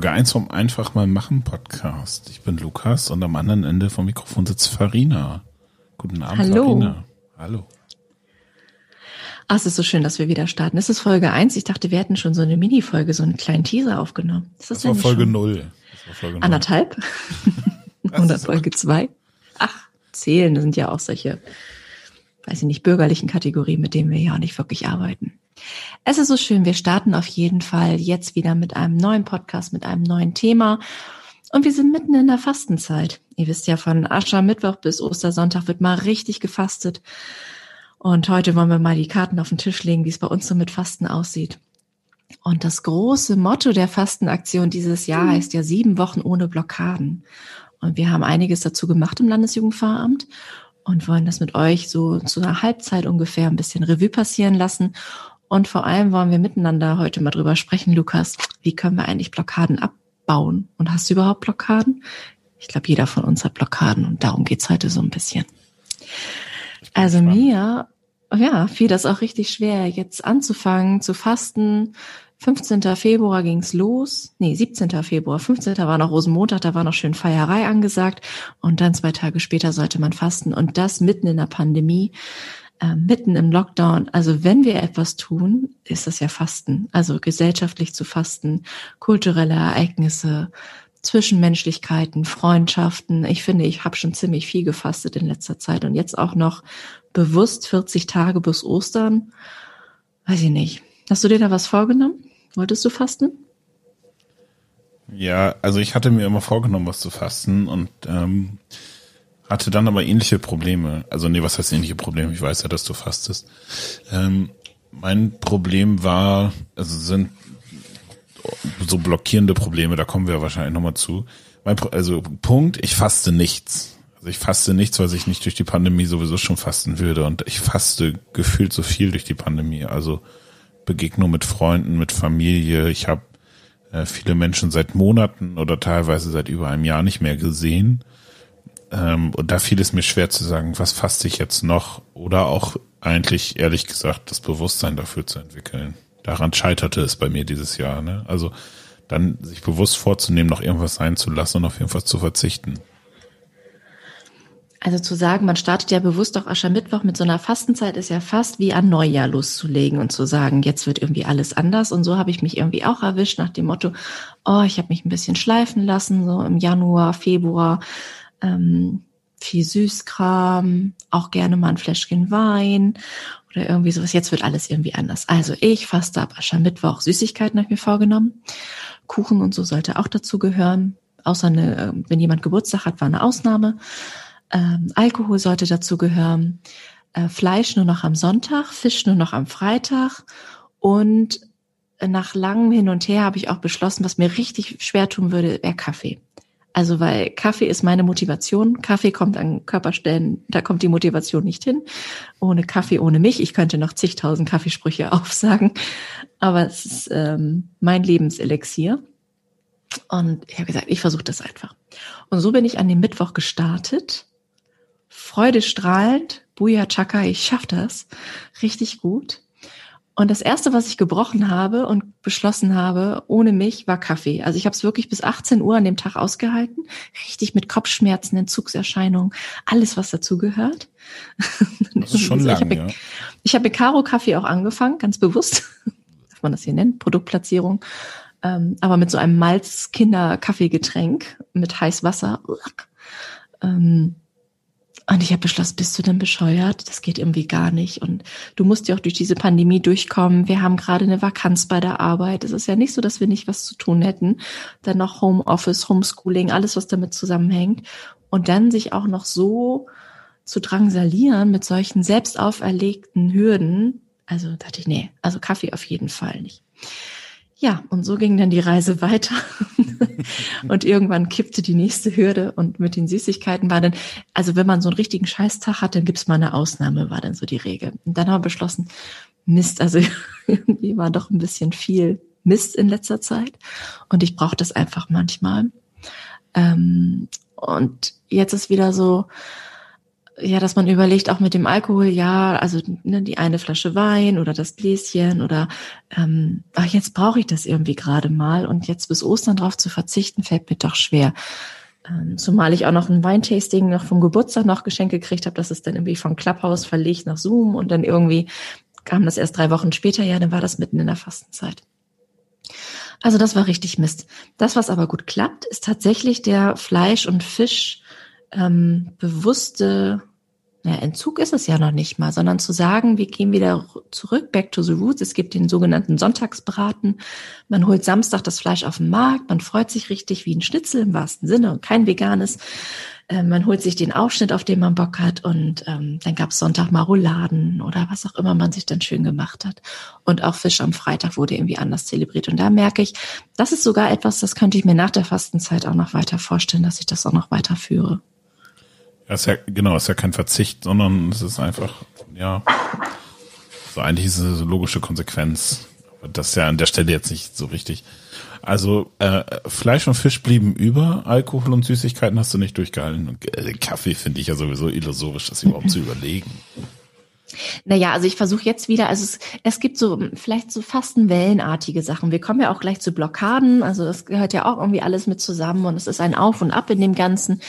Folge 1 vom Einfach mal machen Podcast. Ich bin Lukas und am anderen Ende vom Mikrofon sitzt Farina. Guten Abend, Hallo. Farina. Hallo. Ach, es ist so schön, dass wir wieder starten. Es ist Folge 1. Ich dachte, wir hätten schon so eine Mini-Folge, so einen kleinen Teaser aufgenommen. Ist Das, das, war Folge schon? 0. Das war Folge 0. Anderthalb? Oder Folge 2? Ach, zählen, das sind ja auch solche, weiß ich nicht, bürgerlichen Kategorien, mit denen wir ja auch nicht wirklich arbeiten. Es ist so schön, wir starten auf jeden Fall jetzt wieder mit einem neuen Podcast, mit einem neuen Thema. Und wir sind mitten in der Fastenzeit. Ihr wisst ja, von Aschermittwoch bis Ostersonntag wird mal richtig gefastet. Und heute wollen wir mal die Karten auf den Tisch legen, wie es bei uns so mit Fasten aussieht. Und das große Motto der Fastenaktion dieses Jahr heißt ja sieben Wochen ohne Blockaden. Und wir haben einiges dazu gemacht im Landesjugendpfarramt und wollen das mit euch so zu einer Halbzeit ungefähr ein bisschen Revue passieren lassen. Und vor allem wollen wir miteinander heute mal drüber sprechen, Lukas, wie können wir eigentlich Blockaden abbauen? Und hast du überhaupt Blockaden? Ich glaube, jeder von uns hat Blockaden und darum geht's heute so ein bisschen. Also mir, ja, fiel das auch richtig schwer, jetzt anzufangen zu fasten. 15. Februar ging's los. Nee, 17. Februar. 15. war noch Rosenmontag, da war noch schön Feierei angesagt. Und dann zwei Tage später sollte man fasten. Und das mitten in der Pandemie, äh, mitten im Lockdown. Also wenn wir etwas tun, ist das ja Fasten. Also gesellschaftlich zu fasten, kulturelle Ereignisse, Zwischenmenschlichkeiten, Freundschaften. Ich finde, ich habe schon ziemlich viel gefastet in letzter Zeit und jetzt auch noch bewusst 40 Tage bis Ostern. Weiß ich nicht. Hast du dir da was vorgenommen? Wolltest du fasten? Ja, also ich hatte mir immer vorgenommen, was zu fasten und ähm, hatte dann aber ähnliche Probleme. Also nee, was heißt ähnliche Probleme? Ich weiß ja, dass du fastest. Ähm, mein Problem war, also sind so blockierende Probleme, da kommen wir wahrscheinlich nochmal zu. Mein, also Punkt, ich faste nichts. Also ich faste nichts, weil ich nicht durch die Pandemie sowieso schon fasten würde. Und ich faste gefühlt so viel durch die Pandemie. Also Begegnung mit Freunden, mit Familie. Ich habe äh, viele Menschen seit Monaten oder teilweise seit über einem Jahr nicht mehr gesehen. Ähm, und da fiel es mir schwer zu sagen, was faste ich jetzt noch? Oder auch eigentlich, ehrlich gesagt, das Bewusstsein dafür zu entwickeln. Daran scheiterte es bei mir dieses Jahr. Ne? Also dann sich bewusst vorzunehmen, noch irgendwas sein zu lassen und auf irgendwas zu verzichten. Also zu sagen, man startet ja bewusst auch Aschermittwoch mit so einer Fastenzeit, ist ja fast wie an Neujahr loszulegen und zu sagen, jetzt wird irgendwie alles anders. Und so habe ich mich irgendwie auch erwischt nach dem Motto, oh, ich habe mich ein bisschen schleifen lassen, so im Januar, Februar, ähm, viel Süßkram, auch gerne mal ein Fläschchen Wein oder irgendwie sowas. Jetzt wird alles irgendwie anders. Also ich faste ab Aschermittwoch. Süßigkeiten habe ich mir vorgenommen. Kuchen und so sollte auch dazu gehören. Außer eine, äh, wenn jemand Geburtstag hat, war eine Ausnahme. Ähm, Alkohol sollte dazu gehören. Äh, Fleisch nur noch am Sonntag, Fisch nur noch am Freitag. Und nach langem Hin und Her habe ich auch beschlossen, was mir richtig schwer tun würde, wäre Kaffee. Also weil Kaffee ist meine Motivation. Kaffee kommt an Körperstellen, da kommt die Motivation nicht hin. Ohne Kaffee, ohne mich. Ich könnte noch zigtausend Kaffeesprüche aufsagen, aber es ist ähm, mein Lebenselixier. Und ich habe gesagt, ich versuche das einfach. Und so bin ich an dem Mittwoch gestartet. Freudestrahlend, Buja Chaka, ich schaff das. Richtig gut. Und das erste, was ich gebrochen habe und beschlossen habe, ohne mich, war Kaffee. Also ich habe es wirklich bis 18 Uhr an dem Tag ausgehalten. Richtig mit Kopfschmerzen, Entzugserscheinungen, alles, was dazugehört. Das ist schon lang, ich ja. habe ich habe mit Caro Kaffee auch angefangen, ganz bewusst. Darf man das hier nennen? Produktplatzierung. Ähm, aber mit so einem Malz-Kinder-Kaffeegetränk mit heiß Wasser. Ähm, und ich habe beschlossen, bist du denn bescheuert? Das geht irgendwie gar nicht. Und du musst ja auch durch diese Pandemie durchkommen. Wir haben gerade eine Vakanz bei der Arbeit. Es ist ja nicht so, dass wir nicht was zu tun hätten. Dann noch Homeoffice, Homeschooling, alles, was damit zusammenhängt. Und dann sich auch noch so zu drangsalieren mit solchen selbst auferlegten Hürden. Also dachte ich, nee, also Kaffee auf jeden Fall nicht. Ja, und so ging dann die Reise weiter. und irgendwann kippte die nächste Hürde und mit den Süßigkeiten war dann, also wenn man so einen richtigen Scheißtag hat, dann gibt's mal eine Ausnahme, war dann so die Regel. Und dann haben wir beschlossen, Mist, also irgendwie war doch ein bisschen viel Mist in letzter Zeit und ich brauche das einfach manchmal. Ähm, und jetzt ist wieder so, ja, dass man überlegt, auch mit dem Alkohol, ja, also ne, die eine Flasche Wein oder das Gläschen oder ähm, ach, jetzt brauche ich das irgendwie gerade mal und jetzt bis Ostern drauf zu verzichten, fällt mir doch schwer. Ähm, zumal ich auch noch ein Weintasting noch vom Geburtstag noch geschenkt gekriegt habe, das ist dann irgendwie von Clubhouse verlegt nach Zoom und dann irgendwie kam das erst drei Wochen später, ja, dann war das mitten in der Fastenzeit. Also das war richtig Mist. Das, was aber gut klappt, ist tatsächlich der Fleisch- und Fisch ähm, bewusste ja, Entzug ist es ja noch nicht mal, sondern zu sagen, wir gehen wieder zurück, back to the roots. Es gibt den sogenannten Sonntagsbraten. Man holt Samstag das Fleisch auf den Markt, man freut sich richtig wie ein Schnitzel im wahrsten Sinne und kein veganes. Ähm, man holt sich den Aufschnitt, auf den man Bock hat und ähm, dann gab's Sonntag Maroladen oder was auch immer man sich dann schön gemacht hat. Und auch Fisch am Freitag wurde irgendwie anders zelebriert. Und da merke ich, das ist sogar etwas, das könnte ich mir nach der Fastenzeit auch noch weiter vorstellen, dass ich das auch noch weiter führe. Das ist ja, genau, ist ja kein Verzicht, sondern es ist einfach, ja, so eigentlich ist es eine logische Konsequenz. Das ist ja an der Stelle jetzt nicht so richtig. Also äh, Fleisch und Fisch blieben über, Alkohol und Süßigkeiten hast du nicht durchgehalten. Und, äh, Kaffee finde ich ja sowieso illusorisch, das überhaupt zu überlegen. Naja, also ich versuche jetzt wieder, also es, es gibt so vielleicht so Fastenwellenartige Sachen. Wir kommen ja auch gleich zu Blockaden, also das gehört ja auch irgendwie alles mit zusammen und es ist ein Auf und Ab in dem Ganzen.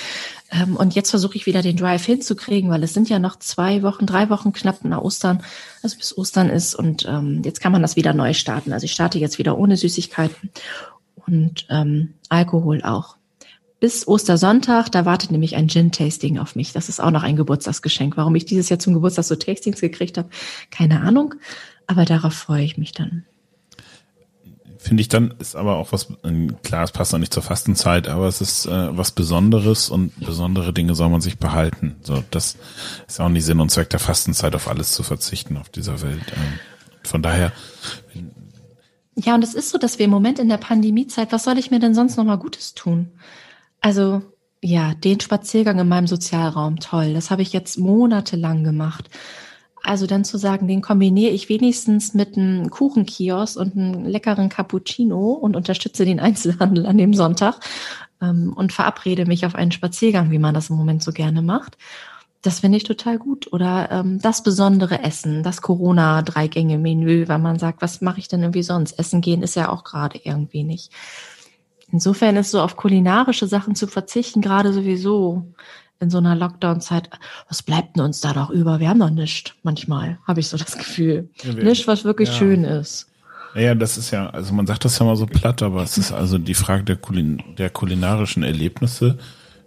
Ähm, und jetzt versuche ich wieder den Drive hinzukriegen, weil es sind ja noch zwei Wochen, drei Wochen knapp nach Ostern, also bis Ostern ist und ähm, jetzt kann man das wieder neu starten. Also ich starte jetzt wieder ohne Süßigkeiten und ähm, Alkohol auch bis Ostersonntag, da wartet nämlich ein Gin-Tasting auf mich. Das ist auch noch ein Geburtstagsgeschenk. Warum ich dieses Jahr zum Geburtstag so Tastings gekriegt habe, keine Ahnung. Aber darauf freue ich mich dann. Finde ich dann, ist aber auch was, klar, es passt noch nicht zur Fastenzeit, aber es ist äh, was Besonderes und besondere Dinge soll man sich behalten. So, das ist auch nicht Sinn und Zweck der Fastenzeit, auf alles zu verzichten auf dieser Welt. Ähm, von daher. Ja, und es ist so, dass wir im Moment in der Pandemiezeit, was soll ich mir denn sonst noch mal Gutes tun? Also ja, den Spaziergang in meinem Sozialraum, toll. Das habe ich jetzt monatelang gemacht. Also dann zu sagen, den kombiniere ich wenigstens mit einem Kuchenkiosk und einem leckeren Cappuccino und unterstütze den Einzelhandel an dem Sonntag ähm, und verabrede mich auf einen Spaziergang, wie man das im Moment so gerne macht. Das finde ich total gut. Oder ähm, das besondere Essen, das Corona-Dreigänge-Menü, weil man sagt, was mache ich denn irgendwie sonst? Essen gehen ist ja auch gerade irgendwie nicht. Insofern ist so auf kulinarische Sachen zu verzichten gerade sowieso in so einer Lockdown-Zeit. Was bleibt denn uns da doch über? Wir haben doch nichts. Manchmal habe ich so das Gefühl. Ja, nichts, was wirklich ja. schön ist. Ja, das ist ja, also man sagt das ja mal so platt, aber es ist also die Frage der, Kulin der kulinarischen Erlebnisse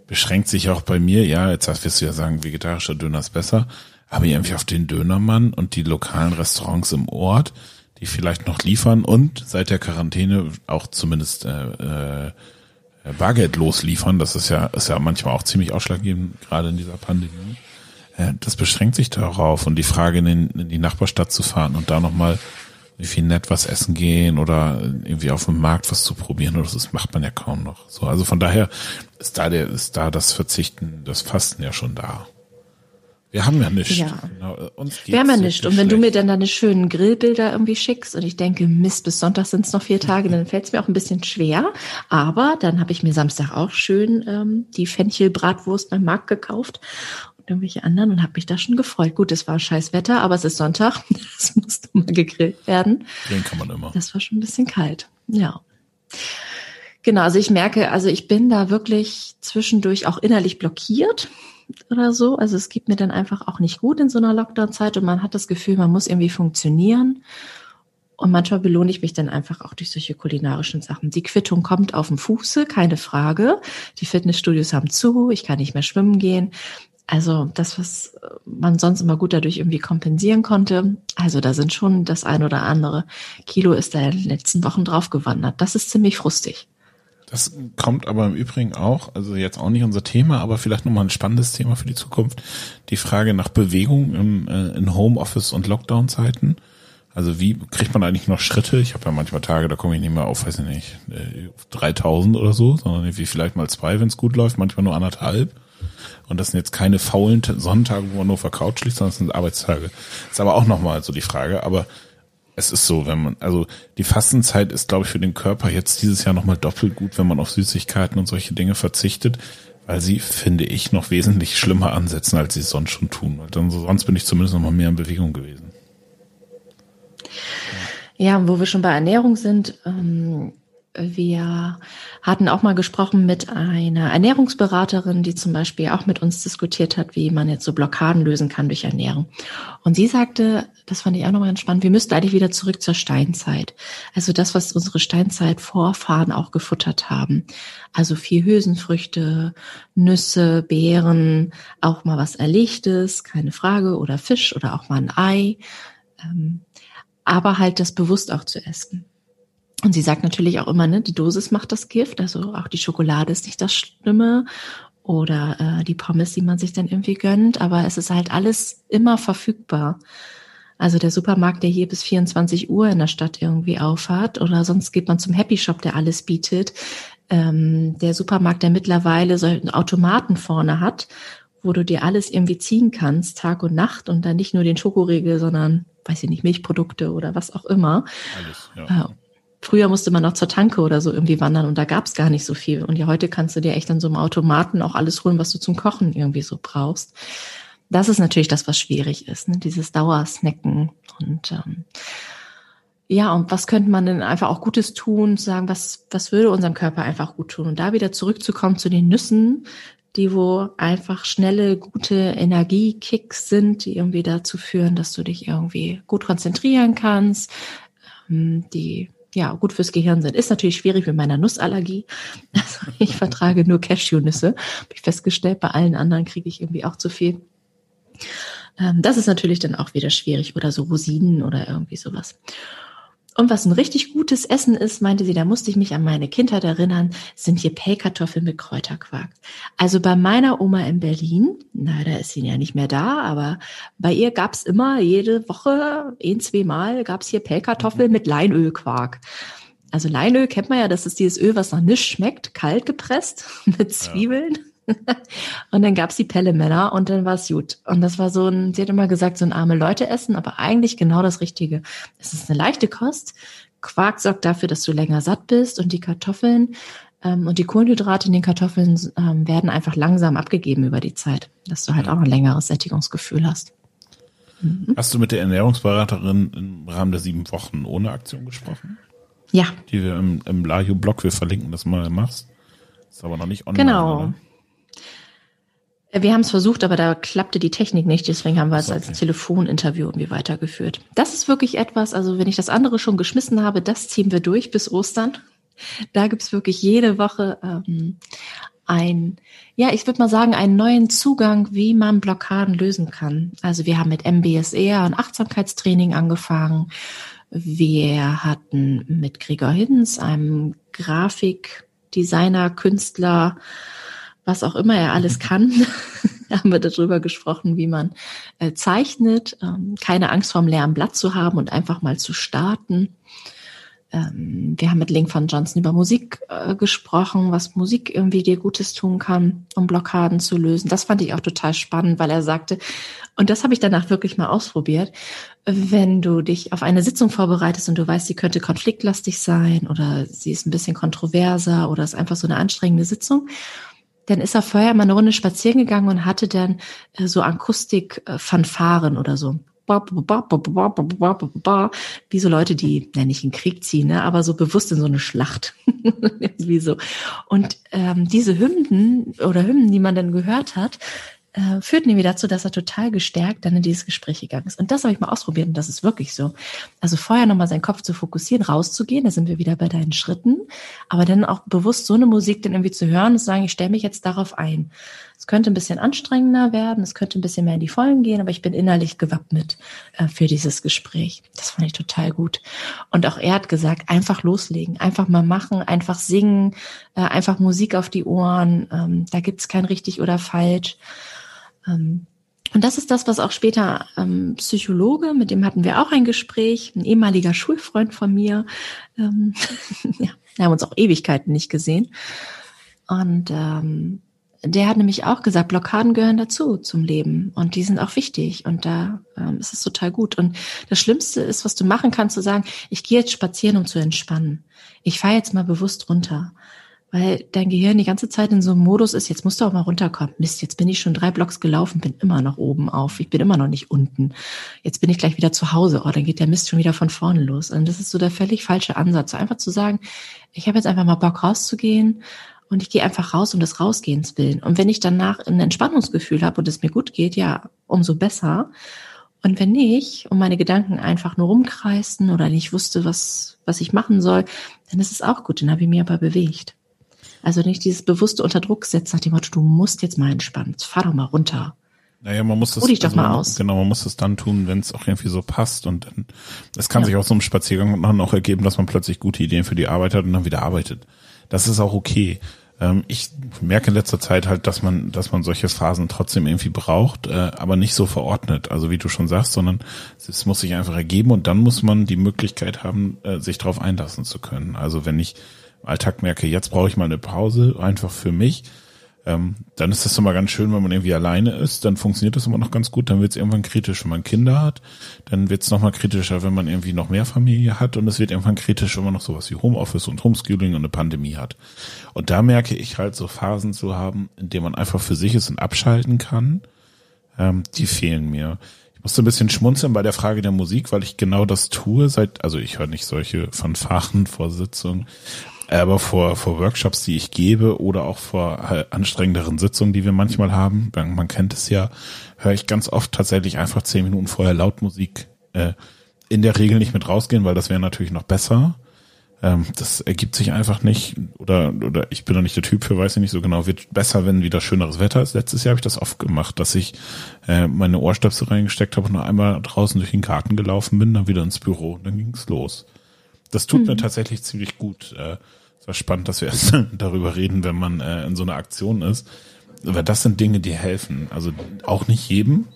beschränkt sich auch bei mir. Ja, jetzt wirst du ja sagen, vegetarischer Döner ist besser, aber irgendwie auf den Dönermann und die lokalen Restaurants im Ort vielleicht noch liefern und seit der Quarantäne auch zumindest äh, äh, bargeldlos liefern. Das ist ja, ist ja manchmal auch ziemlich ausschlaggebend, gerade in dieser Pandemie. Äh, das beschränkt sich darauf und die Frage, in, in die Nachbarstadt zu fahren und da nochmal wie viel nett was essen gehen oder irgendwie auf dem Markt was zu probieren oder das macht man ja kaum noch. So, also von daher ist da der, ist da das Verzichten, das Fasten ja schon da. Wir haben ja nichts. Ja. Genau, wir haben ja nichts. Und wenn du mir dann deine schönen Grillbilder irgendwie schickst und ich denke, Mist, bis Sonntag sind es noch vier Tage, dann fällt es mir auch ein bisschen schwer. Aber dann habe ich mir Samstag auch schön ähm, die Fenchelbratwurst beim Markt gekauft und irgendwelche anderen und habe mich da schon gefreut. Gut, es war scheiß Wetter, aber es ist Sonntag. Es musste mal gegrillt werden. Den kann man immer. Das war schon ein bisschen kalt. Ja. Genau, also ich merke, also ich bin da wirklich zwischendurch auch innerlich blockiert oder so. Also es gibt mir dann einfach auch nicht gut in so einer Lockdown-Zeit und man hat das Gefühl, man muss irgendwie funktionieren. Und manchmal belohne ich mich dann einfach auch durch solche kulinarischen Sachen. Die Quittung kommt auf dem Fuße, keine Frage. Die Fitnessstudios haben zu, ich kann nicht mehr schwimmen gehen. Also das, was man sonst immer gut dadurch irgendwie kompensieren konnte. Also da sind schon das ein oder andere Kilo ist da in den letzten Wochen draufgewandert. Das ist ziemlich frustig. Das kommt aber im Übrigen auch, also jetzt auch nicht unser Thema, aber vielleicht nochmal ein spannendes Thema für die Zukunft. Die Frage nach Bewegung im, äh, in Homeoffice und Lockdown-Zeiten. Also wie kriegt man eigentlich noch Schritte? Ich habe ja manchmal Tage, da komme ich nicht mehr auf, weiß ich nicht, 3000 äh, oder so, sondern irgendwie vielleicht mal zwei, wenn es gut läuft, manchmal nur anderthalb. Und das sind jetzt keine faulen Sonntage, wo man nur vercoucht liegt, sondern das sind Arbeitstage. Das ist aber auch nochmal so die Frage. Aber es ist so, wenn man, also die Fastenzeit ist, glaube ich, für den Körper jetzt dieses Jahr nochmal doppelt gut, wenn man auf Süßigkeiten und solche Dinge verzichtet, Weil sie, finde ich, noch wesentlich schlimmer ansetzen, als sie es sonst schon tun. Weil dann, sonst bin ich zumindest noch mal mehr in Bewegung gewesen. Ja, wo wir schon bei Ernährung sind, ähm, wir hatten auch mal gesprochen mit einer Ernährungsberaterin, die zum Beispiel auch mit uns diskutiert hat, wie man jetzt so Blockaden lösen kann durch Ernährung. Und sie sagte, das fand ich auch nochmal ganz spannend, wir müssten eigentlich wieder zurück zur Steinzeit. Also das, was unsere Steinzeit-Vorfahren auch gefuttert haben. Also viel Hülsenfrüchte, Nüsse, Beeren, auch mal was Erlegtes, keine Frage, oder Fisch oder auch mal ein Ei. Ähm, aber halt das bewusst auch zu essen. Und sie sagt natürlich auch immer, ne, die Dosis macht das Gift, also auch die Schokolade ist nicht das Schlimme oder äh, die Pommes, die man sich dann irgendwie gönnt, aber es ist halt alles immer verfügbar. Also der Supermarkt, der hier bis 24 Uhr in der Stadt irgendwie aufhat oder sonst geht man zum Happy Shop, der alles bietet. Ähm, der Supermarkt, der mittlerweile so einen Automaten vorne hat, wo du dir alles irgendwie ziehen kannst, Tag und Nacht und dann nicht nur den Schokoriegel, sondern weiß ich nicht, Milchprodukte oder was auch immer. Alles, ja. Äh, früher musste man noch zur Tanke oder so irgendwie wandern und da gab es gar nicht so viel. Und ja, heute kannst du dir echt an so einem Automaten auch alles holen, was du zum Kochen irgendwie so brauchst. Das ist natürlich das, was schwierig ist, ne? dieses Dauersnacken. Und ähm, ja, und was könnte man denn einfach auch Gutes tun, sagen, was, was würde unserem Körper einfach gut tun? Und da wieder zurückzukommen zu den Nüssen, die wo einfach schnelle, gute Energiekicks sind, die irgendwie dazu führen, dass du dich irgendwie gut konzentrieren kannst, ähm, die ja gut fürs Gehirn sind. Ist natürlich schwierig mit meiner Nussallergie. Also ich vertrage nur Cashewnüsse. Habe ich festgestellt, bei allen anderen kriege ich irgendwie auch zu viel. Ähm, das ist natürlich dann auch wieder schwierig oder so Rosinen oder irgendwie sowas. Und was ein richtig gutes Essen ist, meinte sie, da musste ich mich an meine Kindheit erinnern, sind hier Pellkartoffeln mit Kräuterquark. Also bei meiner Oma in Berlin, na, da ist sie ja nicht mehr da, aber bei ihr gab's immer jede Woche, ein, zwei Mal, gab's hier Pellkartoffeln mit Leinölquark. Also Leinöl kennt man ja, das ist dieses Öl, was nach nichts schmeckt, kalt gepresst mit Zwiebeln. Ja. und dann gab's die Pellemänner und dann war's gut. Und das war so ein, sie hat immer gesagt, so ein arme Leute essen, aber eigentlich genau das Richtige. Es ist eine leichte Kost. Quark sorgt dafür, dass du länger satt bist und die Kartoffeln ähm, und die Kohlenhydrate in den Kartoffeln ähm, werden einfach langsam abgegeben über die Zeit, dass du halt auch ein längeres Sättigungsgefühl hast. Mhm. Hast du mit der Ernährungsberaterin im Rahmen der sieben Wochen ohne Aktion gesprochen? Ja. Die wir im, im Laju-Blog, wir verlinken das mal, machst. Ist aber noch nicht online. Genau. Oder? Wir haben es versucht, aber da klappte die Technik nicht, deswegen haben wir es okay. als Telefoninterview irgendwie weitergeführt. Das ist wirklich etwas, also wenn ich das andere schon geschmissen habe, das ziehen wir durch bis Ostern. Da gibt's wirklich jede Woche ähm, ein, ja, ich würde mal sagen, einen neuen Zugang, wie man Blockaden lösen kann. Also wir haben mit MBSR und Achtsamkeitstraining angefangen. Wir hatten mit Gregor Hiddens, einem Grafikdesigner, Künstler, was auch immer er alles kann, haben wir darüber gesprochen, wie man äh, zeichnet, ähm, keine Angst vorm leeren Blatt zu haben und einfach mal zu starten. Ähm, wir haben mit Link von Johnson über Musik äh, gesprochen, was Musik irgendwie dir Gutes tun kann, um Blockaden zu lösen. Das fand ich auch total spannend, weil er sagte, und das habe ich danach wirklich mal ausprobiert, wenn du dich auf eine Sitzung vorbereitest und du weißt, sie könnte konfliktlastig sein oder sie ist ein bisschen kontroverser oder ist einfach so eine anstrengende Sitzung, dann ist er vorher mal eine Runde spazieren gegangen und hatte dann äh, so Akustik-Fanfaren oder so. Wie so Leute, die, ja nicht in Krieg ziehen, ne, aber so bewusst in so eine Schlacht. Wie so. Und ähm, diese Hymnen oder Hymnen, die man dann gehört hat, äh, führten irgendwie dazu, dass er total gestärkt dann in dieses Gespräch gegangen ist. Und das habe ich mal ausprobiert und das ist wirklich so. Also vorher nochmal seinen Kopf zu fokussieren, rauszugehen, da sind wir wieder bei deinen Schritten, aber dann auch bewusst so eine Musik dann irgendwie zu hören und zu sagen, ich stelle mich jetzt darauf ein. Es könnte ein bisschen anstrengender werden, es könnte ein bisschen mehr in die Vollen gehen, aber ich bin innerlich gewappnet äh, für dieses Gespräch. Das fand ich total gut. Und auch er hat gesagt, einfach loslegen, einfach mal machen, einfach singen, äh, einfach Musik auf die Ohren. Ähm, da gibt's kein richtig oder falsch. Ähm, und das ist das, was auch später ähm, Psychologe, mit dem hatten wir auch ein Gespräch, ein ehemaliger Schulfreund von mir. Ähm, ja, wir haben uns auch Ewigkeiten nicht gesehen. Und ähm, der hat nämlich auch gesagt, Blockaden gehören dazu zum Leben und die sind auch wichtig und da ähm, ist es total gut. Und das Schlimmste ist, was du machen kannst, zu sagen, ich gehe jetzt spazieren, um zu entspannen. Ich fahre jetzt mal bewusst runter weil dein Gehirn die ganze Zeit in so einem Modus ist, jetzt musst du auch mal runterkommen. Mist, jetzt bin ich schon drei Blocks gelaufen, bin immer noch oben auf, ich bin immer noch nicht unten. Jetzt bin ich gleich wieder zu Hause, oh, dann geht der Mist schon wieder von vorne los. Und das ist so der völlig falsche Ansatz, einfach zu sagen, ich habe jetzt einfach mal Bock rauszugehen und ich gehe einfach raus um des Rausgehens willen. Und wenn ich danach ein Entspannungsgefühl habe und es mir gut geht, ja, umso besser. Und wenn nicht, und meine Gedanken einfach nur rumkreisten oder nicht wusste, was, was ich machen soll, dann ist es auch gut, dann habe ich mich aber bewegt. Also nicht dieses bewusste Unterdruck setzen nach dem Motto, du musst jetzt mal entspannen, fahr doch mal runter. Naja, man muss das, Ruh dich doch also, mal aus. genau, man muss das dann tun, wenn es auch irgendwie so passt und dann, es kann Ja. sich aus so einem Spaziergang dann auch ergeben, dass man plötzlich gute Ideen für die Arbeit hat und dann wieder arbeitet. Das ist auch okay. Ähm, ich merke in letzter Zeit halt, dass man, dass man solche Phasen trotzdem irgendwie braucht, äh, aber nicht so verordnet, also wie du schon sagst, sondern es muss sich einfach ergeben und dann muss man die Möglichkeit haben, äh, sich darauf einlassen zu können. Also wenn ich Alltag merke, jetzt brauche ich mal eine Pause, einfach für mich, ähm, dann ist das immer ganz schön, wenn man irgendwie alleine ist, dann funktioniert das immer noch ganz gut, dann wird es irgendwann kritisch, wenn man Kinder hat, dann wird es nochmal kritischer, wenn man irgendwie noch mehr Familie hat und es wird irgendwann kritisch, wenn man noch sowas wie Homeoffice und Homeschooling und eine Pandemie hat. Und da merke ich halt so Phasen zu haben, in denen man einfach für sich ist und abschalten kann, ähm, die fehlen mir. Ich musste ein bisschen schmunzeln bei der Frage der Musik, weil ich genau das tue, seit, also ich höre nicht solche Fanfaren vor Sitzungen, aber vor, vor Workshops, die ich gebe oder auch vor äh, anstrengenderen Sitzungen, die wir manchmal haben, man kennt es ja, höre ich ganz oft tatsächlich einfach zehn Minuten vorher laut Musik. Äh, in der Regel nicht mit rausgehen, weil das wäre natürlich noch besser. Ähm, das ergibt sich einfach nicht oder oder ich bin da nicht der Typ für, weiß ich nicht so genau. Wird besser, wenn wieder schöneres Wetter ist. Letztes Jahr habe ich das oft gemacht, dass ich äh, meine Ohrstöpsel reingesteckt habe und noch einmal draußen durch den Garten gelaufen bin, dann wieder ins Büro und dann ging's los. Das tut mir tatsächlich ziemlich gut. Äh, es war spannend, dass wir erst darüber reden, wenn man äh, in so einer Aktion ist. Aber das sind Dinge, die helfen. Also auch nicht jedem,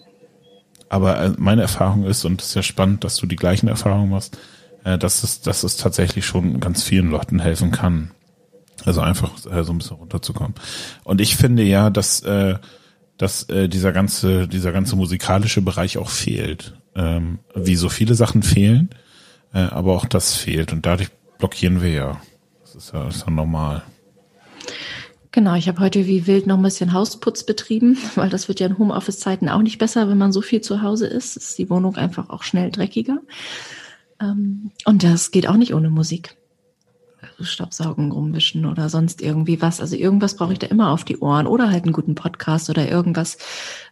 aber äh, meine Erfahrung ist, und es ist ja spannend, dass du die gleichen Erfahrungen machst, äh, dass es, dass es tatsächlich schon ganz vielen Leuten helfen kann. Also einfach äh, so ein bisschen runterzukommen. Und ich finde ja, dass, äh, dass äh, dieser ganze, dieser ganze musikalische Bereich auch fehlt. Ähm, wie so viele Sachen fehlen, äh, aber auch das fehlt. Und dadurch blockieren wir ja. Das ist ja, das ist ja normal. Genau, ich habe heute wie wild noch ein bisschen Hausputz betrieben, weil das wird ja in Homeoffice-Zeiten auch nicht besser, wenn man so viel zu Hause ist. Ist die Wohnung einfach auch schnell dreckiger. Ähm, und das geht auch nicht ohne Musik. Also Staubsaugen, rumwischen oder sonst irgendwie was. Also irgendwas brauche ich da immer auf die Ohren oder halt einen guten Podcast oder irgendwas,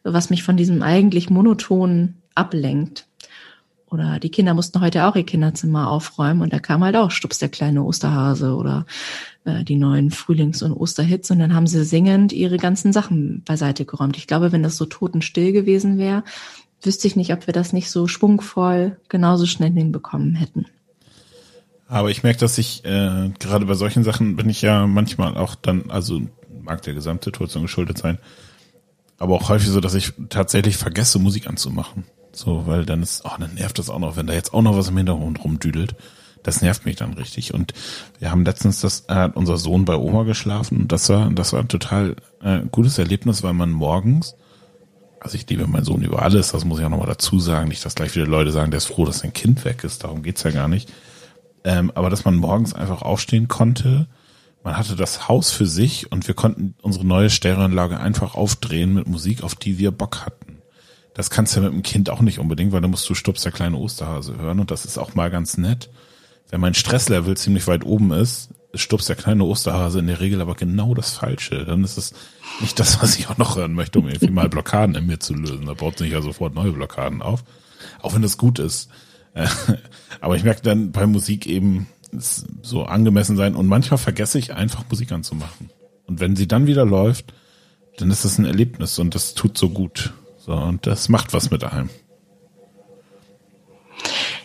was mich von diesem eigentlich monotonen ablenkt. Oder die Kinder mussten heute auch ihr Kinderzimmer aufräumen und da kam halt auch Stups der kleine Osterhase oder äh, die neuen Frühlings- und Osterhits und dann haben sie singend ihre ganzen Sachen beiseite geräumt. Ich glaube, wenn das so totenstill gewesen wäre, wüsste ich nicht, ob wir das nicht so schwungvoll genauso schnell hinbekommen hätten. Aber ich merke, dass ich äh, gerade bei solchen Sachen bin ich ja manchmal auch dann, also mag der Gesamtsituation geschuldet sein, aber auch häufig so, dass ich tatsächlich vergesse, Musik anzumachen. So, weil dann ist, oh, dann nervt das auch noch, wenn da jetzt auch noch was im Hintergrund rumdüdelt. Das nervt mich dann richtig. Und wir haben letztens das, äh, unser Sohn bei Oma geschlafen und das war, das war ein total äh, gutes Erlebnis, weil man morgens, also ich liebe meinen Sohn über alles, das muss ich auch nochmal dazu sagen, nicht, dass gleich wieder Leute sagen, der ist froh, dass sein Kind weg ist, darum geht's ja gar nicht. Ähm, aber dass man morgens einfach aufstehen konnte, man hatte das Haus für sich und wir konnten unsere neue Stereoanlage einfach aufdrehen mit Musik, auf die wir Bock hatten. Das kannst du ja mit dem Kind auch nicht unbedingt, weil da musst du Stups der kleine Osterhase hören und das ist auch mal ganz nett. Wenn mein Stresslevel ziemlich weit oben ist, Stups der kleine Osterhase in der Regel aber genau das Falsche. Dann ist es nicht das, was ich auch noch hören möchte, um irgendwie mal Blockaden in mir zu lösen. Da baut sich ja sofort neue Blockaden auf. Auch wenn das gut ist. Äh, Aber ich merke dann bei Musik eben so angemessen sein und manchmal vergesse ich einfach Musik anzumachen. Und wenn sie dann wieder läuft, dann ist das ein Erlebnis und das tut so gut. So, und das macht was mit einem.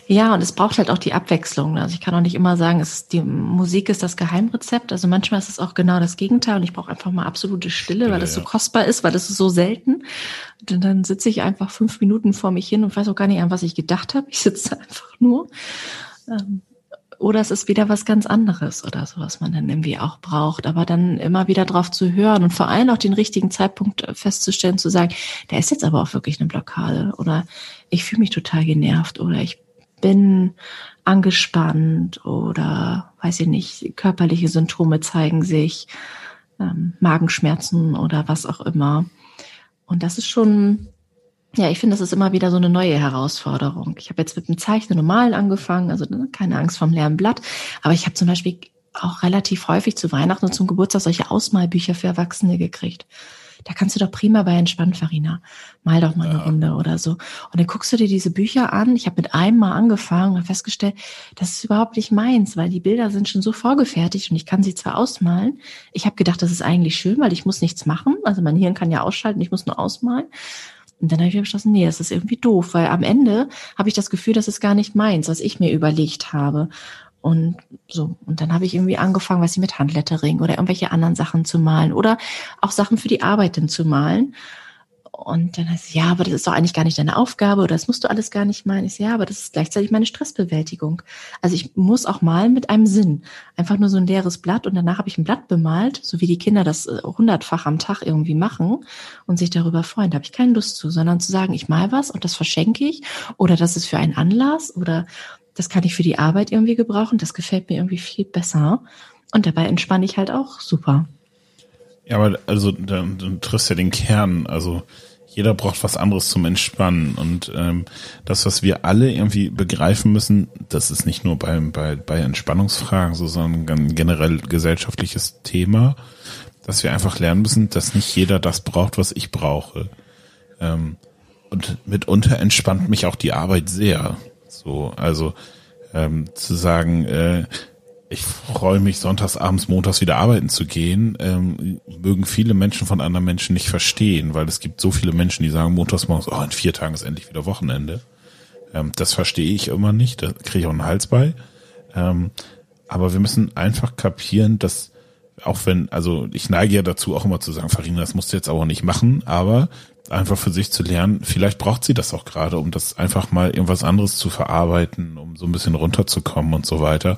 Ja, und es braucht halt auch die Abwechslung. Also ich kann auch nicht immer sagen, es die Musik ist das Geheimrezept. Also manchmal ist es auch genau das Gegenteil und ich brauche einfach mal absolute Stille, weil das so ja. kostbar ist, weil das ist so selten. Und dann sitze ich einfach fünf Minuten vor mich hin und weiß auch gar nicht, an was ich gedacht habe. Ich sitze einfach nur. Ähm, Oder es ist wieder was ganz anderes oder so, was man dann irgendwie auch braucht. Aber dann immer wieder drauf zu hören und vor allem auch den richtigen Zeitpunkt festzustellen, zu sagen, der ist jetzt aber auch wirklich eine Blockade oder ich fühle mich total genervt oder ich bin angespannt oder weiß ich nicht, körperliche Symptome zeigen sich, ähm, Magenschmerzen oder was auch immer. Und das ist schon, ja, ich finde, das ist immer wieder so eine neue Herausforderung. Ich habe jetzt mit dem Zeichnen normal angefangen, also ne, keine Angst vom leeren Blatt. Aber ich habe zum Beispiel auch relativ häufig zu Weihnachten und zum Geburtstag solche Ausmalbücher für Erwachsene gekriegt da kannst du doch prima bei entspannen, Farina. Mal doch mal eine ja. Runde oder so. Und dann guckst du dir diese Bücher an. Ich habe mit einem mal angefangen und festgestellt, das ist überhaupt nicht meins, weil die Bilder sind schon so vorgefertigt und ich kann sie zwar ausmalen. Ich habe gedacht, das ist eigentlich schön, weil ich muss nichts machen. Also mein Hirn kann ja ausschalten, ich muss nur ausmalen. Und dann habe ich beschlossen, nee, das ist irgendwie doof, weil am Ende habe ich das Gefühl, das ist gar nicht meins, was ich mir überlegt habe. Und so, und dann habe ich irgendwie angefangen, was ich mit Handlettering oder irgendwelche anderen Sachen zu malen oder auch Sachen für die Arbeit dann zu malen. Und dann heißt es, ja, aber das ist doch eigentlich gar nicht deine Aufgabe oder das musst du alles gar nicht malen. Ich so, ja, aber das ist gleichzeitig meine Stressbewältigung. Also ich muss auch malen mit einem Sinn. Einfach nur so ein leeres Blatt und danach habe ich ein Blatt bemalt, so wie die Kinder das äh, hundertfach am Tag irgendwie machen und sich darüber freuen. Da habe ich keine Lust zu, sondern zu sagen, ich mal was und das verschenke ich oder das ist für einen Anlass oder das kann ich für die Arbeit irgendwie gebrauchen. Das gefällt mir irgendwie viel besser. Und dabei entspanne ich halt auch super. Ja, aber also du, du triffst ja den Kern. Also jeder braucht was anderes zum Entspannen. Und ähm, das, was wir alle irgendwie begreifen müssen, das ist nicht nur bei, bei, bei Entspannungsfragen, so, sondern ein generell gesellschaftliches Thema, dass wir einfach lernen müssen, dass nicht jeder das braucht, was ich brauche. Ähm, und mitunter entspannt mich auch die Arbeit sehr. So, also ähm, zu sagen, äh, ich freue mich, sonntags, abends, montags wieder arbeiten zu gehen, ähm, mögen viele Menschen von anderen Menschen nicht verstehen, weil es gibt so viele Menschen, die sagen montags morgens, oh, in vier Tagen ist endlich wieder Wochenende. Ähm, das verstehe ich immer nicht, da kriege ich auch einen Hals bei. Ähm, aber wir müssen einfach kapieren, dass auch wenn, also ich neige ja dazu auch immer zu sagen, Farina, das musst du jetzt auch nicht machen, aber einfach für sich zu lernen. Vielleicht braucht sie das auch gerade, um das einfach mal irgendwas anderes zu verarbeiten, um so ein bisschen runterzukommen und so weiter.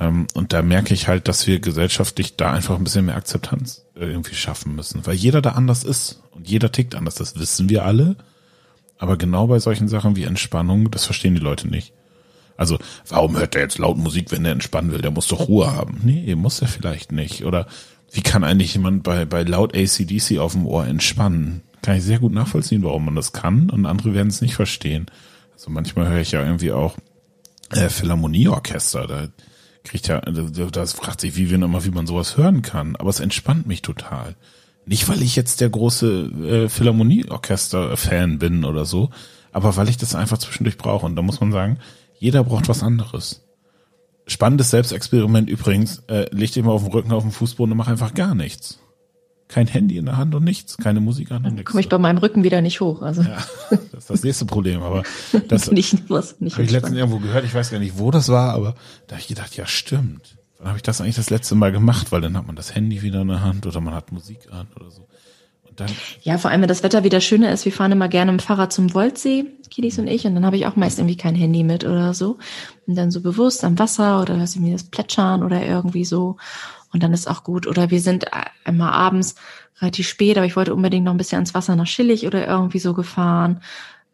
Ähm, und da merke ich halt, dass wir gesellschaftlich da einfach ein bisschen mehr Akzeptanz äh, irgendwie schaffen müssen, weil jeder da anders ist und jeder tickt anders. Das wissen wir alle. Aber genau bei solchen Sachen wie Entspannung, das verstehen die Leute nicht. Also, warum hört der jetzt laut Musik, wenn der entspannen will? Der muss doch Ruhe haben. Nee, muss er vielleicht nicht. Oder wie kann eigentlich jemand bei, bei laut ACDC auf dem Ohr entspannen? Kann ich sehr gut nachvollziehen, warum man das kann und andere werden es nicht verstehen. Also manchmal höre ich ja irgendwie auch äh, Philharmonieorchester, da kriegt ja, das fragt sich Vivian immer, wie man sowas hören kann, aber es entspannt mich total. Nicht, weil ich jetzt der große äh, Philharmonieorchester-Fan bin oder so, aber weil ich das einfach zwischendurch brauche. Und da muss man sagen, jeder braucht was anderes. Spannendes Selbstexperiment übrigens, äh, leg dich mal auf den Rücken auf den Fußboden und mach einfach gar nichts kein Handy in der Hand und nichts, keine Musik an und nichts. Komme ich bei meinem Rücken wieder nicht hoch. Also. Ja, das ist das nächste Problem. Aber das nicht, was, nicht habe ich letztens irgendwo gehört, ich weiß gar nicht, wo das war, aber da habe ich gedacht, ja stimmt. Dann habe ich das eigentlich das letzte Mal gemacht, weil dann hat man das Handy wieder in der Hand oder man hat Musik an oder so. Und dann, ja, vor allem, wenn das Wetter wieder schöner ist, wir fahren immer gerne im Fahrrad zum Woldsee, Kiddies und ich, und dann habe ich auch meist irgendwie kein Handy mit oder so. Und dann so bewusst am Wasser oder hörst du mir das Plätschern oder irgendwie so. Und dann ist auch gut. Oder wir sind einmal abends relativ spät, aber ich wollte unbedingt noch ein bisschen ans Wasser nach Schillig oder irgendwie so gefahren.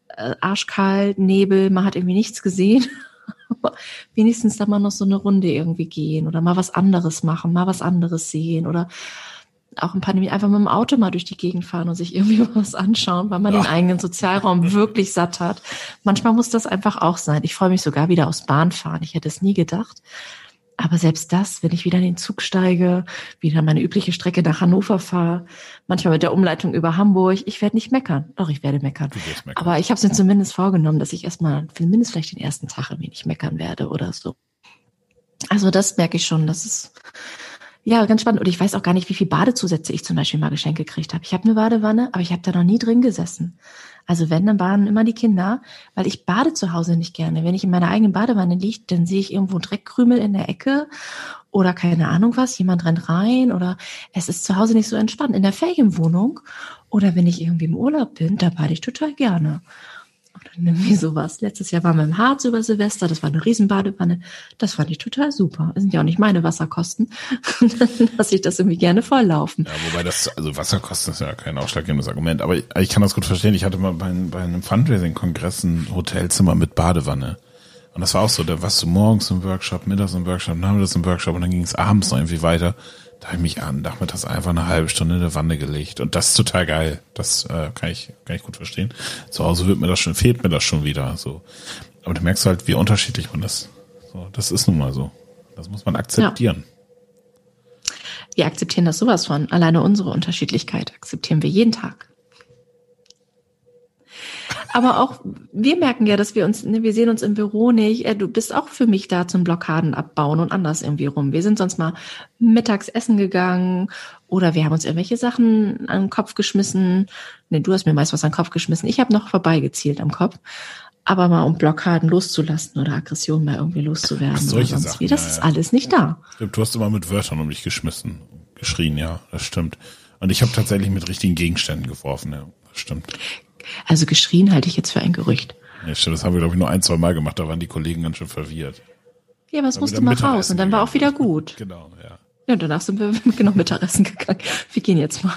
Äh, arschkalt, Nebel, man hat irgendwie nichts gesehen. wenigstens da mal noch so eine Runde irgendwie gehen oder mal was anderes machen, mal was anderes sehen oder auch ein paar Minuten einfach mit dem Auto mal durch die Gegend fahren und sich irgendwie was anschauen, weil man ja. den eigenen Sozialraum wirklich satt hat. Manchmal muss das einfach auch sein. Ich freue mich sogar wieder aufs Bahnfahren. Ich hätte es nie gedacht. Aber selbst das, wenn ich wieder in den Zug steige, wieder meine übliche Strecke nach Hannover fahre, manchmal mit der Umleitung über Hamburg, ich werde nicht meckern. Doch, ich werde meckern. meckern. Aber ich habe es mir zumindest vorgenommen, dass ich erstmal, zumindest vielleicht den ersten Tag irgendwie nicht meckern werde oder so. Also das merke ich schon, das ist ja ganz spannend. Und ich weiß auch gar nicht, wie viel Badezusätze ich zum Beispiel mal geschenkt gekriegt habe. Ich habe eine Badewanne, aber ich habe da noch nie drin gesessen. Also wenn, dann baden immer die Kinder, weil ich bade zu Hause nicht gerne. Wenn ich in meiner eigenen Badewanne liege, dann sehe ich irgendwo Dreckkrümel in der Ecke oder keine Ahnung was, jemand rennt rein oder es ist zu Hause nicht so entspannt. In der Ferienwohnung oder wenn ich irgendwie im Urlaub bin, da bade ich total gerne irgendwie sowas. Letztes Jahr waren wir im Harz über Silvester, das war eine Riesenbadewanne. Das fand ich total super. Das sind ja auch nicht meine Wasserkosten. dann lasse ich das irgendwie gerne volllaufen. Ja, wobei das, also Wasserkosten ist ja kein ausschlaggebendes Argument, aber ich, kann das gut verstehen. Ich hatte mal bei, bei einem Fundraising-Kongress ein Hotelzimmer mit Badewanne. Und das war auch so, da warst du morgens im Workshop, mittags im Workshop, nachmittags im Workshop und dann ging es abends noch irgendwie weiter. Da habe ich mich an, nachmittags einfach eine halbe Stunde in der Wanne gelegt. Und das ist total geil. Das äh, kann ich kann ich gut verstehen. Zu Hause wird mir das schon, fehlt mir das schon wieder. So. Aber du merkst halt, wie unterschiedlich man ist. So, das ist nun mal so. Das muss man akzeptieren. Ja. Wir akzeptieren das sowas von. Alleine unsere Unterschiedlichkeit akzeptieren wir jeden Tag. Aber auch wir merken ja, dass wir uns, ne, wir sehen uns im Büro nicht. Äh, du bist auch für mich da zum Blockaden abbauen und anders irgendwie rum. Wir sind sonst mal mittags essen gegangen oder wir haben uns irgendwelche Sachen an den Kopf geschmissen. Ne, du hast mir meist was an den Kopf geschmissen. Ich habe noch vorbeigezielt am Kopf. Aber mal um Blockaden loszulassen oder Aggressionen mal irgendwie loszuwerden solche oder sonst Sachen, wie, das ja, ist alles nicht da. Stimmt, du hast immer mit Wörtern um dich geschmissen, geschrien, ja, das stimmt. Und ich habe tatsächlich mit richtigen Gegenständen geworfen, ja, das stimmt. Also geschrien halte ich jetzt für ein Gerücht. Ja, stimmt, das haben wir, glaube ich, nur ein, zwei Mal gemacht, da waren die Kollegen ganz schön verwirrt. Ja, aber es musste mal Mittagessen raus und dann war auch wieder gut. Genau, ja. Ja, danach sind wir genau Mittagessen gegangen. Wir gehen jetzt mal.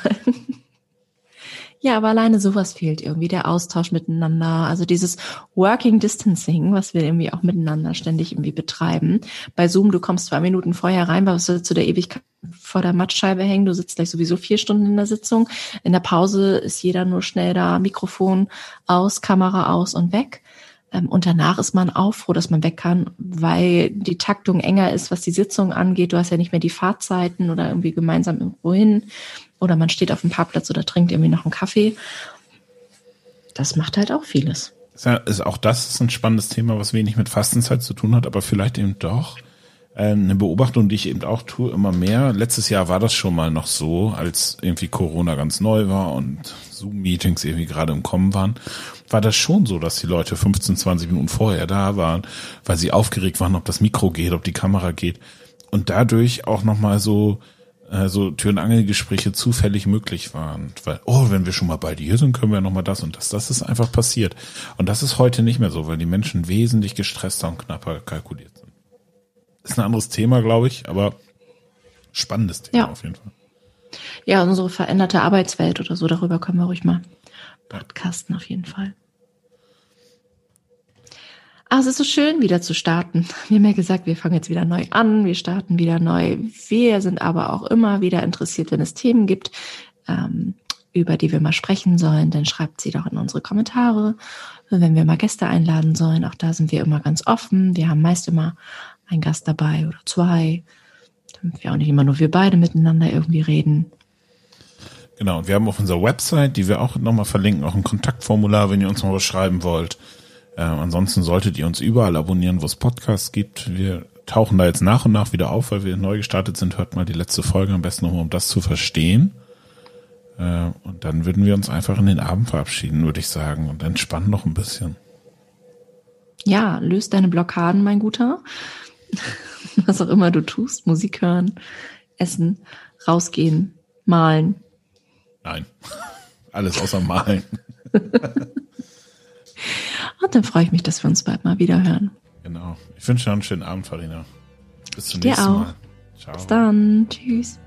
Ja, aber alleine sowas fehlt irgendwie, der Austausch miteinander, also dieses Working Distancing, was wir irgendwie auch miteinander ständig irgendwie betreiben. Bei Zoom, du kommst zwei Minuten vorher rein, willst du der Ewigkeit vor der Mattscheibe hängen, du sitzt gleich sowieso vier Stunden in der Sitzung. In der Pause ist jeder nur schnell da, Mikrofon aus, Kamera aus und weg. Ähm, Und danach ist man auch froh, dass man weg kann, weil die Taktung enger ist, was die Sitzung angeht. Du hast ja nicht mehr die Fahrzeiten oder irgendwie gemeinsam irgendwo hin. Oder man steht auf dem Parkplatz oder trinkt irgendwie noch einen Kaffee. Das macht halt auch vieles. Ist, auch das ist ein spannendes Thema, was wenig mit Fastenzeit zu tun hat, aber vielleicht eben doch. Äh, Eine Beobachtung, die ich eben auch tue, immer mehr. Letztes Jahr war das schon mal noch so, als irgendwie Corona ganz neu war und Zoom-Meetings irgendwie gerade im Kommen waren, war das schon so, dass die Leute 15, 20 Minuten vorher da waren, weil sie aufgeregt waren, ob das Mikro geht, ob die Kamera geht und dadurch auch nochmal so äh, so Tür- und Angelgespräche zufällig möglich waren. Weil, oh, wenn wir schon mal bald hier sind, können wir nochmal das und das. Das ist einfach passiert. Und das ist heute nicht mehr so, weil die Menschen wesentlich gestresster und knapper kalkuliert sind. Ist ein anderes Thema, glaube ich, aber spannendes Thema Ja. auf jeden Fall. Ja, unsere veränderte Arbeitswelt oder so, darüber können wir ruhig mal podcasten auf jeden Fall. Ah, es ist so schön, wieder zu starten. Wir haben ja gesagt, wir fangen jetzt wieder neu an, wir starten wieder neu. Wir sind aber auch immer wieder interessiert, wenn es Themen gibt, ähm, über die wir mal sprechen sollen, dann schreibt sie doch in unsere Kommentare. Wenn wir mal Gäste einladen sollen, auch da sind wir immer ganz offen. Wir haben meist immer einen Gast dabei oder zwei, damit wir auch nicht immer nur wir beide miteinander irgendwie reden. Genau, und wir haben auf unserer Website, die wir auch nochmal verlinken, auch ein Kontaktformular, wenn ihr uns mal was schreiben wollt. Äh, ansonsten solltet ihr uns überall abonnieren, wo es Podcasts gibt. Wir tauchen da jetzt nach und nach wieder auf, weil wir neu gestartet sind. Hört mal die letzte Folge am besten nochmal, um das zu verstehen. Äh, und dann würden wir uns einfach in den Abend verabschieden, würde ich sagen, und entspannen noch ein bisschen. Ja, löst deine Blockaden, mein Guter. Was auch immer du tust, Musik hören, essen, rausgehen, malen. Nein, alles außer Malen. Und dann freue ich mich, dass wir uns bald mal wieder hören. Genau. Ich wünsche dir noch einen schönen Abend, Farina. Bis zum Dir nächsten auch. Mal. Ciao. Bis dann. Tschüss.